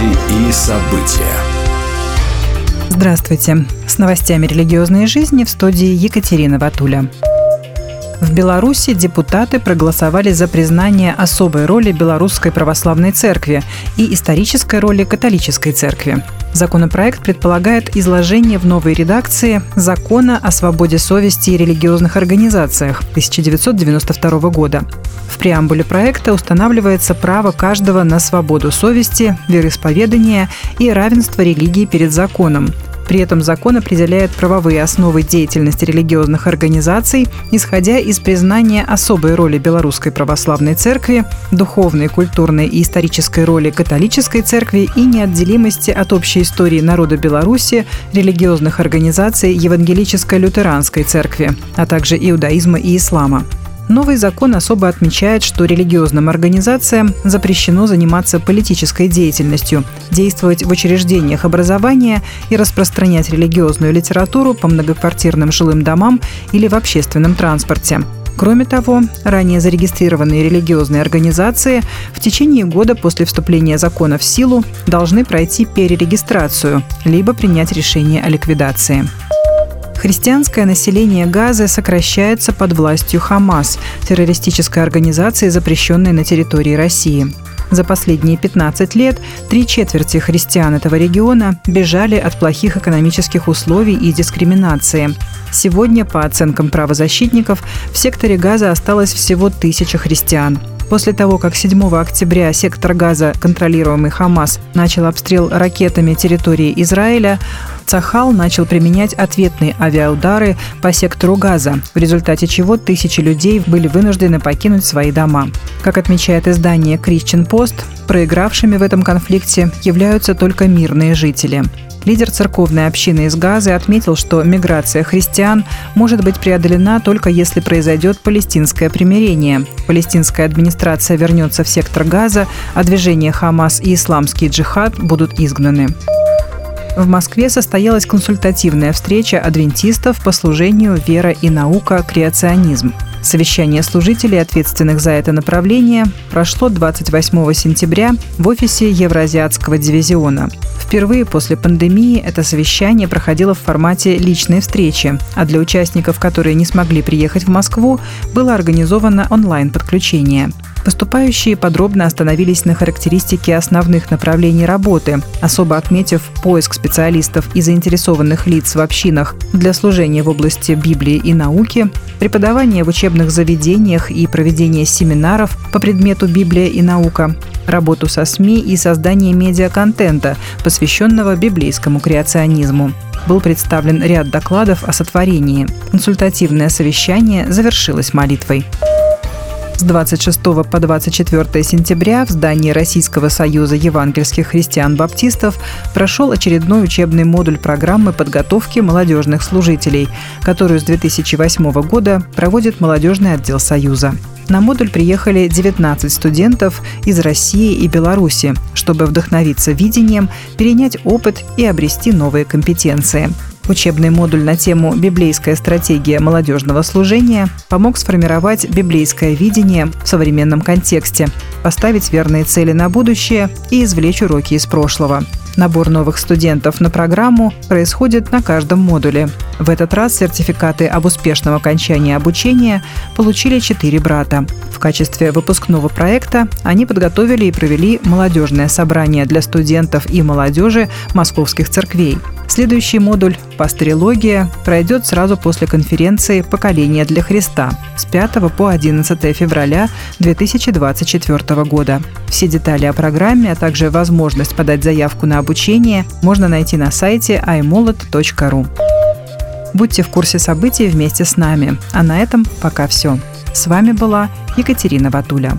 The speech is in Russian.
Новости и события. Здравствуйте. С новостями религиозной жизни в студии Екатерина Ватуля. В Беларуси депутаты проголосовали за признание особой роли Белорусской православной церкви и исторической роли католической церкви. Законопроект предполагает изложение в новой редакции Закона о свободе совести и религиозных организациях 1992 года. В преамбуле проекта устанавливается право каждого на свободу совести, вероисповедания и равенство религии перед законом, при этом закон определяет правовые основы деятельности религиозных организаций, исходя из признания особой роли Белорусской Православной Церкви, духовной, культурной и исторической роли католической церкви и неотделимости от общей истории народа Беларуси, религиозных организаций Евангелической лютеранской церкви, а также иудаизма и ислама. Новый закон особо отмечает, что религиозным организациям запрещено заниматься политической деятельностью, действовать в учреждениях образования и распространять религиозную литературу по многоквартирным жилым домам или в общественном транспорте. Кроме того, ранее зарегистрированные религиозные организации в течение года после вступления закона в силу должны пройти перерегистрацию, либо принять решение о ликвидации. Христианское население Газы сокращается под властью Хамас, террористической организации, запрещенной на территории России. За последние 15 лет три четверти христиан этого региона бежали от плохих экономических условий и дискриминации. Сегодня, по оценкам правозащитников, в секторе Газа осталось всего тысяча христиан. После того, как 7 октября сектор Газа, контролируемый Хамас, начал обстрел ракетами территории Израиля, Цахал начал применять ответные авиаудары по сектору Газа, в результате чего тысячи людей были вынуждены покинуть свои дома. Как отмечает издание Christian Post, проигравшими в этом конфликте являются только мирные жители. Лидер церковной общины из Газы отметил, что миграция христиан может быть преодолена только если произойдет палестинское примирение. Палестинская администрация вернется в сектор Газа, а движение Хамас и исламский джихад будут изгнаны. В Москве состоялась консультативная встреча адвентистов по служению «Вера и наука. Креационизм». Совещание служителей, ответственных за это направление, прошло 28 сентября в офисе Евразиатского дивизиона. Впервые после пандемии это совещание проходило в формате личной встречи, а для участников, которые не смогли приехать в Москву, было организовано онлайн-подключение. Выступающие подробно остановились на характеристике основных направлений работы, особо отметив поиск специалистов и заинтересованных лиц в общинах для служения в области Библии и науки, преподавание в учебных заведениях и проведение семинаров по предмету Библия и наука, работу со СМИ и создание медиаконтента, посвященного библейскому креационизму был представлен ряд докладов о сотворении. Консультативное совещание завершилось молитвой. С 26 по 24 сентября в здании Российского союза евангельских христиан-баптистов прошел очередной учебный модуль программы подготовки молодежных служителей, которую с 2008 года проводит молодежный отдел Союза. На модуль приехали 19 студентов из России и Беларуси, чтобы вдохновиться видением, перенять опыт и обрести новые компетенции. Учебный модуль на тему «Библейская стратегия молодежного служения» помог сформировать библейское видение в современном контексте, поставить верные цели на будущее и извлечь уроки из прошлого. Набор новых студентов на программу происходит на каждом модуле. В этот раз сертификаты об успешном окончании обучения получили четыре брата. В качестве выпускного проекта они подготовили и провели молодежное собрание для студентов и молодежи московских церквей – Следующий модуль «Пасторилогия» пройдет сразу после конференции «Поколение для Христа» с 5 по 11 февраля 2024 года. Все детали о программе, а также возможность подать заявку на обучение можно найти на сайте imolot.ru. Будьте в курсе событий вместе с нами. А на этом пока все. С вами была Екатерина Ватуля.